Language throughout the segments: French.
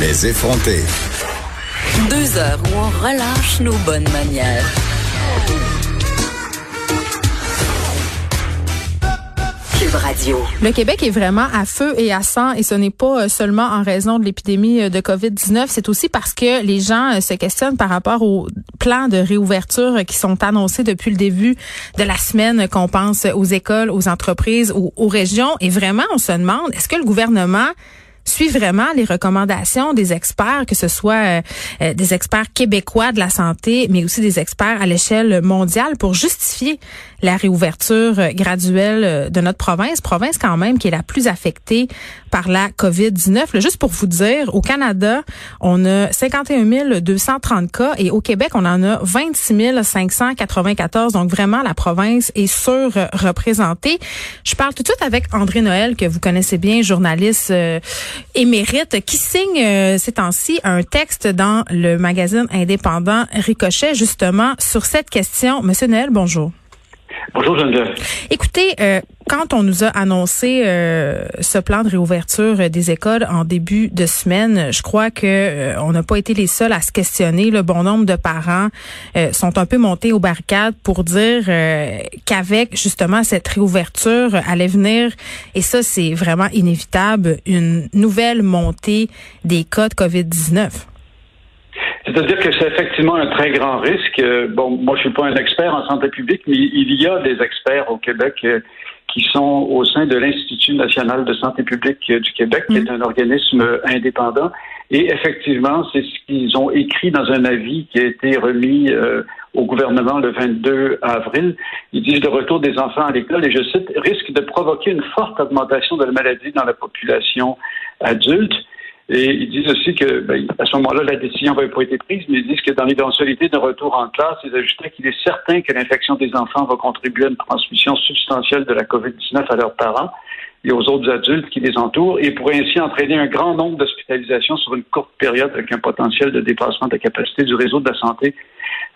Les effronter. Deux heures où on relâche nos bonnes manières. Cube Radio. Le Québec est vraiment à feu et à sang et ce n'est pas seulement en raison de l'épidémie de COVID-19, c'est aussi parce que les gens se questionnent par rapport aux plans de réouverture qui sont annoncés depuis le début de la semaine, qu'on pense aux écoles, aux entreprises, ou aux régions. Et vraiment, on se demande, est-ce que le gouvernement suit vraiment les recommandations des experts, que ce soit euh, euh, des experts québécois de la santé, mais aussi des experts à l'échelle mondiale pour justifier la réouverture graduelle euh, de notre province, province quand même qui est la plus affectée par la COVID-19. Juste pour vous dire, au Canada, on a 51 230 cas et au Québec, on en a 26 594. Donc vraiment, la province est surreprésentée. Je parle tout de suite avec André Noël, que vous connaissez bien, journaliste émérite, qui signe euh, ces temps-ci un texte dans le magazine indépendant Ricochet, justement, sur cette question. Monsieur Noël, bonjour. Bonjour Geneviève. Écoutez, euh, quand on nous a annoncé euh, ce plan de réouverture des écoles en début de semaine, je crois que euh, on n'a pas été les seuls à se questionner. Le bon nombre de parents sont un peu montés aux barricades pour dire qu'avec justement cette réouverture allait venir, et ça c'est vraiment inévitable, une nouvelle montée des cas de COVID-19. C'est-à-dire que c'est effectivement un très grand risque. Euh, bon, moi, je suis pas un expert en santé publique, mais il y a des experts au Québec euh, qui sont au sein de l'Institut national de santé publique euh, du Québec, qui est mm. un organisme indépendant. Et effectivement, c'est ce qu'ils ont écrit dans un avis qui a été remis au gouvernement le 22 avril. Ils disent le retour des enfants à l'école, et je cite, risque de provoquer une forte augmentation de la maladie dans la population adulte. Et ils disent aussi que, ben, à ce moment-là, la décision n'avait pas été prise, mais ils disent que dans l'éventualité d'un retour en classe, ils ajoutaient qu'il est certain que l'infection des enfants va contribuer à une transmission substantielle de la COVID-19 à leurs parents et aux autres adultes qui les entourent et pourrait ainsi entraîner un grand nombre d'hospitalisations sur une courte période avec un potentiel de dépassement de la capacité du réseau de la santé.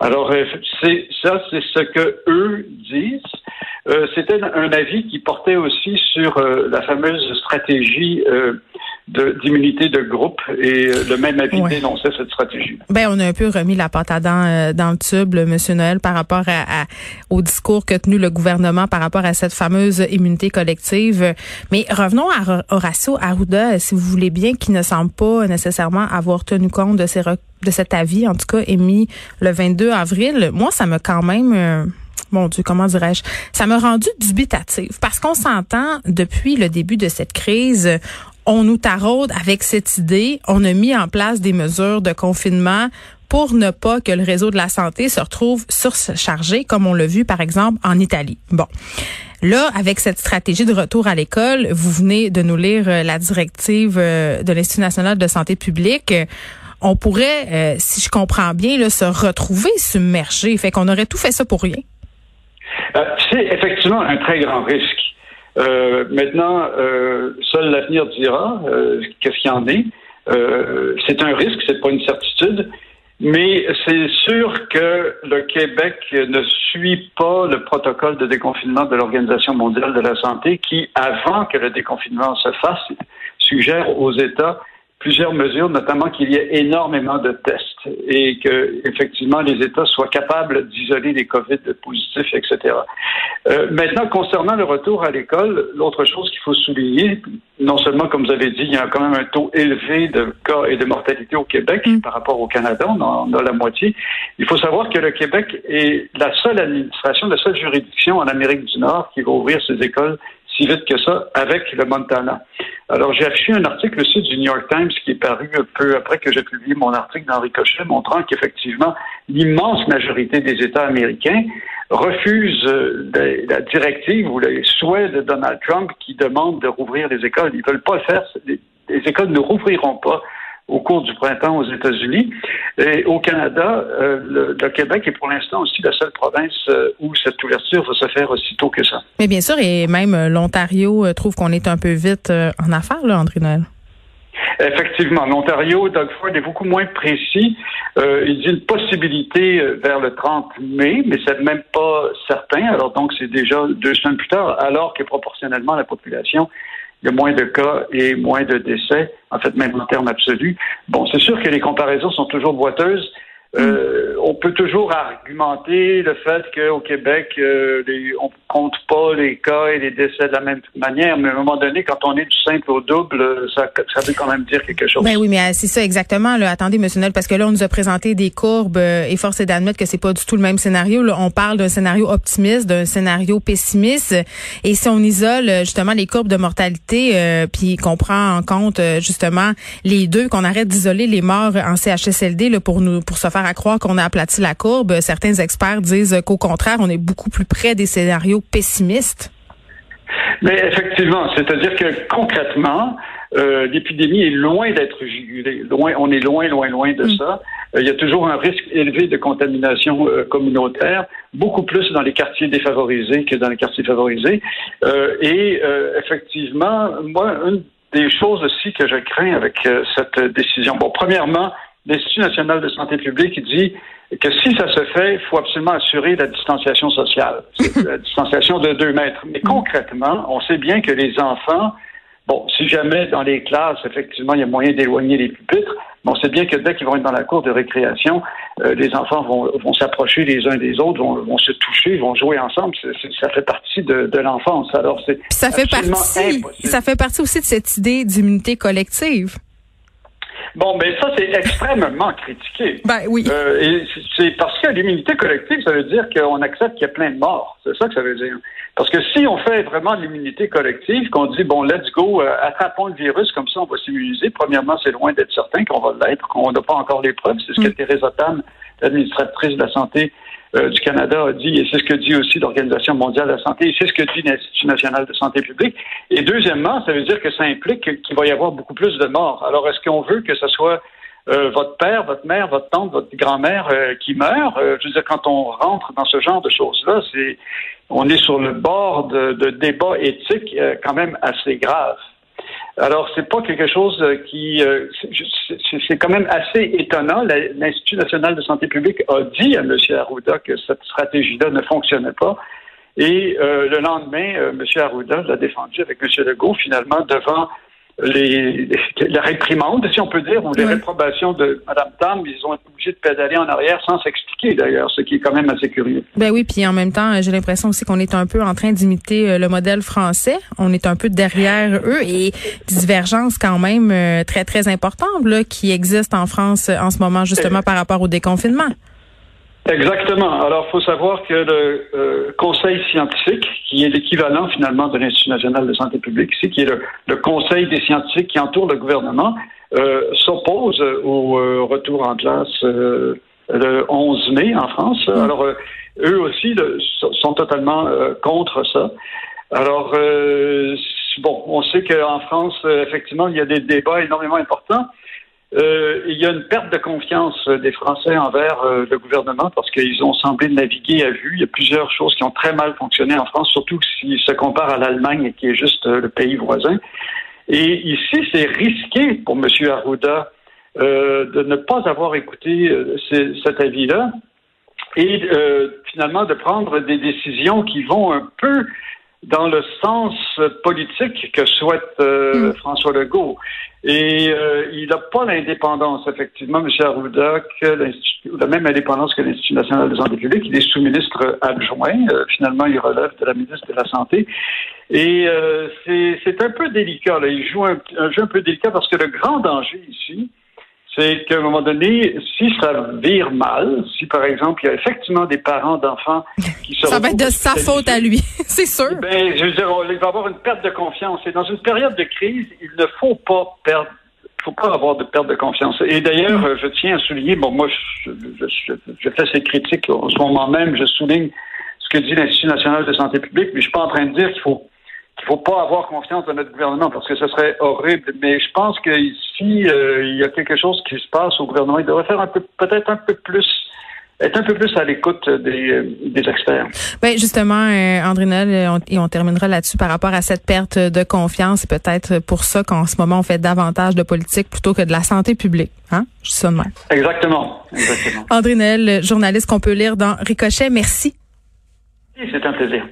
Alors, euh, c'est ça, c'est ce que eux disent. Euh, C'était un avis qui portait aussi sur euh, la fameuse stratégie euh, d'immunité de, groupe et euh, le même avis dénonçait cette stratégie. Ben, on a un peu remis la pâte à dents euh, dans le tube, Monsieur Noël, par rapport à, au discours que tenu le gouvernement par rapport à cette fameuse immunité collective. Mais revenons à Horacio Arruda, si vous voulez bien, qui ne semble pas nécessairement avoir tenu compte de, ces de cet avis, en tout cas émis le 22 avril. Moi, ça me quand même... Euh, mon Dieu, comment dirais-je, ça m'a rendu dubitative parce qu'on s'entend depuis le début de cette crise, on nous taraude avec cette idée. On a mis en place des mesures de confinement pour ne pas que le réseau de la santé se retrouve surchargé, comme on l'a vu par exemple en Italie. Bon. Là, avec cette stratégie de retour à l'école, vous venez de nous lire euh, la directive euh, de l'Institut national de santé publique. On pourrait, euh, si je comprends bien, se retrouver submergé. Fait qu'on aurait tout fait ça pour rien. c'est effectivement un très grand risque. Euh, maintenant, euh, seul l'avenir dira euh, qu'est-ce qu'il en est. Euh, c'est un risque, c'est pas une certitude, mais c'est sûr que le Québec ne suit pas le protocole de déconfinement de l'Organisation mondiale de la santé, qui, avant que le déconfinement se fasse, suggère aux États plusieurs mesures, notamment qu'il y ait énormément de tests et que effectivement les États soient capables d'isoler les COVID positifs, etc. Euh, maintenant, concernant le retour à l'école, l'autre chose qu'il faut souligner, non seulement, comme vous avez dit, il y a quand même un taux élevé de cas et de mortalité au Québec mm. par rapport au Canada, on en a la moitié. Il faut savoir que le Québec est la seule administration, la seule juridiction en Amérique du Nord qui va ouvrir ses écoles si vite que ça avec le Montana. Alors, j'ai affiché un article aussi du New York Times qui est paru un peu après que j'ai publié mon article dans Ricochet, montrant qu'effectivement, l'immense majorité des États américains refusent la directive ou les souhaits de Donald Trump qui demande de rouvrir les écoles. Ils veulent pas le faire. Les, écoles ne rouvriront pas au cours du printemps aux États-Unis. Et au Canada, le, Québec est pour l'instant aussi la seule province où cette ouverture va se faire aussitôt que ça. Mais bien sûr, et même l'Ontario trouve qu'on est un peu vite en affaires, là, André Noël. Effectivement, l'Ontario, Doug Ford est beaucoup moins précis. Euh, il dit une possibilité euh, vers le 30 mai, mais c'est même pas certain. Alors donc c'est déjà deux semaines plus tard, alors que proportionnellement la population, il y a moins de cas et moins de décès, en fait même en termes absolus. Bon, c'est sûr que les comparaisons sont toujours boiteuses. Euh, on peut toujours argumenter le fait qu'au Québec, euh, les, on compte pas les cas et les décès de la même manière, mais à un moment donné, quand on est du simple au double, ça, ça veut quand même dire quelque chose. Ben oui, mais euh, c'est ça exactement. Là. Attendez, Monsieur Noël, parce que là, on nous a présenté des courbes euh, et force est d'admettre que c'est pas du tout le même scénario. Là, on parle d'un scénario optimiste, d'un scénario pessimiste, et si on isole justement les courbes de mortalité, euh, puis qu'on prend en compte justement les deux, qu'on arrête d'isoler les morts en CHSLD là, pour nous pour se faire à croire qu'on a aplati la courbe. Certains experts disent qu'au contraire, on est beaucoup plus près des scénarios pessimistes. Mais effectivement, c'est-à-dire que concrètement, euh, l'épidémie est loin d'être. Loin, on est loin, loin, loin de mm. ça. Euh, il y a toujours un risque élevé de contamination euh, communautaire, beaucoup plus dans les quartiers défavorisés que dans les quartiers favorisés. et effectivement, moi, une des choses aussi que je crains avec cette décision. Bon, premièrement, l'Institut national de santé publique dit que si ça se fait, il faut absolument assurer la distanciation sociale, la distanciation de deux mètres. Mais concrètement, on sait bien que les enfants, bon, si jamais dans les classes, effectivement, il y a moyen d'éloigner les pupitres, mais on sait bien que dès qu'ils vont être dans la cour de récréation, euh, les enfants vont, vont s'approcher les uns des autres, vont, vont, se toucher, vont jouer ensemble. ça fait partie de, de l'enfance. Alors, c'est ça fait partie. Ça fait partie aussi de cette idée d'immunité collective. Bon, mais ça, c'est extrêmement critiqué. Ben oui. Euh, c'est parce que l'immunité collective, ça veut dire qu'on accepte qu'il y a plein de morts. C'est ça que ça veut dire. Parce que si on fait vraiment l'immunité collective, qu'on dit, bon, let's go, euh, attrapons le virus, comme ça on va s'immuniser, premièrement, c'est loin d'être certain qu'on va l'être, qu'on n'a pas encore les preuves. C'est ce que mm. Thérèse Tam, l'administratrice de la santé, euh, du Canada a dit, et c'est ce que dit aussi l'Organisation mondiale de la santé, et c'est ce que dit l'Institut national de santé publique. Et deuxièmement, ça veut dire que ça implique qu'il va y avoir beaucoup plus de morts. Alors, est-ce qu'on veut que ce soit euh, votre père, votre mère, votre tante, votre grand-mère euh, qui meurt. je veux dire, quand on rentre dans ce genre de choses-là, c'est on est sur le bord de, de débats éthiques quand même assez graves. Alors, c'est pas quelque chose euh, qui... Euh, c'est quand même assez étonnant. L'Institut national de santé publique a dit à M. Arruda que cette stratégie-là ne fonctionnait pas. Et euh, le lendemain, M. Arruda l'a défendu avec M. Legault, finalement, devant les, la réprimande, si on peut dire, ou les réprobations de Mme Tam, ils ont été obligés de pédaler en arrière sans s'expliquer d'ailleurs, ce qui est quand même assez curieux. Ben oui, puis en même temps, j'ai l'impression aussi qu'on est un peu en train d'imiter euh, le modèle français. On est un peu derrière eux et divergences quand même euh, très très importantes là, qui existent en France en ce moment justement par rapport au déconfinement. Exactement. Alors, il faut savoir que le euh, Conseil scientifique, qui est l'équivalent finalement de l'Institut national de santé publique ici, qui est le, Conseil des scientifiques qui entoure le gouvernement, euh, s'oppose au euh, retour en classe le 11 mai en France. Mm. Alors, eux aussi sont totalement contre ça. Alors, bon, on sait qu'en France, effectivement, il y a des débats énormément importants. Euh, il y a une perte de confiance des Français envers euh, le gouvernement parce qu'ils ont semblé naviguer à vue. Il y a plusieurs choses qui ont très mal fonctionné en France, surtout s'ils se comparent à l'Allemagne, qui est juste euh, le pays voisin. Et ici, c'est risqué pour M. Arruda de ne pas avoir écouté cet avis-là et finalement de prendre des décisions qui vont un peu dans le sens politique que souhaite mm. François Legault. Et euh, il n'a pas l'indépendance, effectivement, M. Arruda, que la même indépendance que l'Institut national de santé publique. Il est sous-ministre adjoint. Euh, finalement, il relève de la ministre de la Santé. Et euh, c'est un peu délicat. Là. Il joue un, jeu un peu délicat parce que le grand danger ici, c'est qu'à un moment donné, si ça vire mal, si par exemple il y a effectivement des parents d'enfants qui se ça va être de sa faute à lui, c'est sûr. Ben, je veux dire, il va y avoir une perte de confiance. Et dans une période de crise, il ne faut pas perdre faut pas avoir de perte de confiance. Et d'ailleurs, mm. je tiens à souligner, bon, moi, je, je, je, fais ces critiques en ce moment même, je souligne que dit l'Institut national de santé publique, mais je suis pas en train de dire qu'il faut qu'il faut pas avoir confiance dans notre gouvernement parce que ce serait horrible. Mais je pense que ici, euh, il y a quelque chose qui se passe au gouvernement. Il devrait faire un peu, peut-être un peu plus être un peu plus à l'écoute des, des experts. Ben justement, euh, André Nel, et on terminera là-dessus par rapport à cette perte de confiance. C'est peut-être pour ça qu'en ce moment, on fait davantage de politique plutôt que de la santé publique. Hein? Je dis ça de même. Exactement. Exactement. André Nel, journaliste qu'on peut lire dans Ricochet, merci. C'est un plaisir.